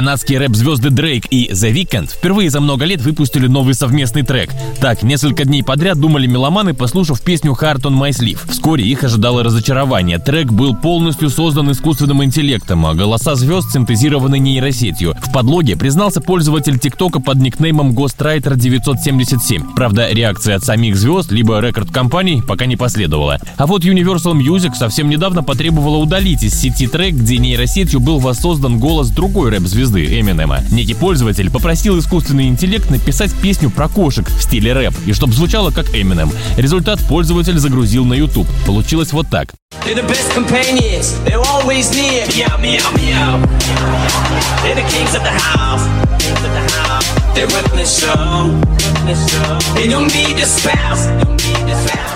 Канадские рэп-звезды Дрейк и The Weeknd впервые за много лет выпустили новый совместный трек. Так, несколько дней подряд думали меломаны, послушав песню «Heart on My Sleeve». Вскоре их ожидало разочарование. Трек был полностью создан искусственным интеллектом, а голоса звезд синтезированы нейросетью. В подлоге признался пользователь ТикТока под никнеймом Ghostwriter 977. Правда, реакция от самих звезд, либо рекорд-компаний пока не последовала. А вот Universal Music совсем недавно потребовала удалить из сети трек, где нейросетью был воссоздан голос другой рэп-звезды Эминема. Некий пользователь попросил искусственный интеллект написать песню про кошек в стиле рэп, и чтобы звучало как Эминем. Результат пользователь загрузил на YouTube. Получилось вот так. They're the best companions, they're always near. Meow, meow, meow. They're the kings of the house. Of the house. They run the show. The show. They don't need a spouse. Don't need a spouse.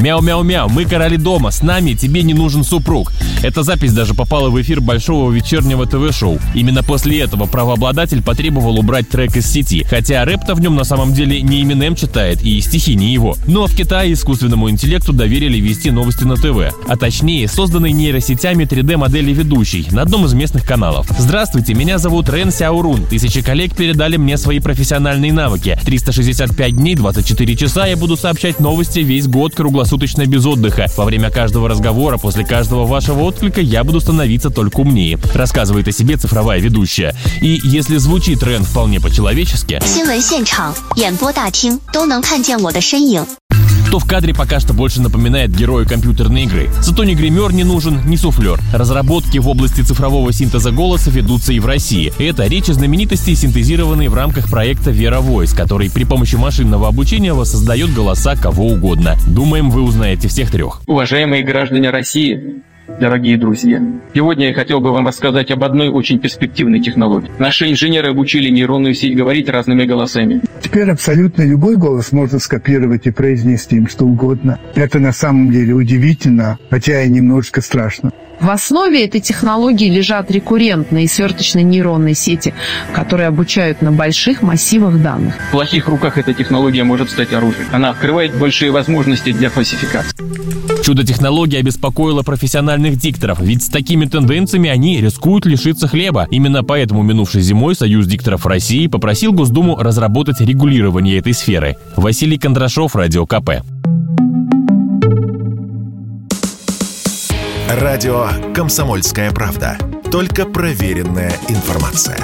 Мяу-мяу-мяу, мы короли дома, с нами тебе не нужен супруг. Эта запись даже попала в эфир большого вечернего ТВ-шоу. Именно после этого правообладатель потребовал убрать трек из сети, хотя рэп-то в нем на самом деле не Eminem читает и стихи не его. Ну а в Китае искусственному интеллекту доверили вести новости на ТВ, а точнее созданной нейросетями 3D-модели ведущей на одном из местных каналов. Здравствуйте, меня зовут Рен Сяурун. Тысячи коллег передали мне свои профессиональные навыки. 365 дней, 24 часа я буду сообщать новости весь год круглосуточно без отдыха. Во время каждого разговора, после каждого вашего отклика я буду становиться только умнее. Рассказывает о себе цифровая ведущая. И если звучит Рен вполне по-человечески, 新闻现场、演播大厅都能看见我的身影。 то в кадре пока что больше напоминает героя компьютерной игры. Зато ни гример не нужен, ни суфлер. Разработки в области цифрового синтеза голоса ведутся и в России. Это речи знаменитостей, синтезированные в рамках проекта Vera Voice, который при помощи машинного обучения воссоздает голоса кого угодно. Думаем, вы узнаете всех трех. Уважаемые граждане России, дорогие друзья, сегодня я хотел бы вам рассказать об одной очень перспективной технологии. Наши инженеры обучили нейронную сеть говорить разными голосами. Теперь абсолютно любой голос можно скопировать и произнести им что угодно. Это на самом деле удивительно, хотя и немножко страшно. В основе этой технологии лежат рекуррентные сверточные нейронные сети, которые обучают на больших массивах данных. В плохих руках эта технология может стать оружием. Она открывает большие возможности для фальсификации. Чудо-технология обеспокоила профессиональных дикторов, ведь с такими тенденциями они рискуют лишиться хлеба. Именно поэтому минувшей зимой Союз дикторов России попросил Госдуму разработать регулирование этой сферы. Василий Кондрашов, Радио КП. Радио «Комсомольская правда». Только проверенная информация.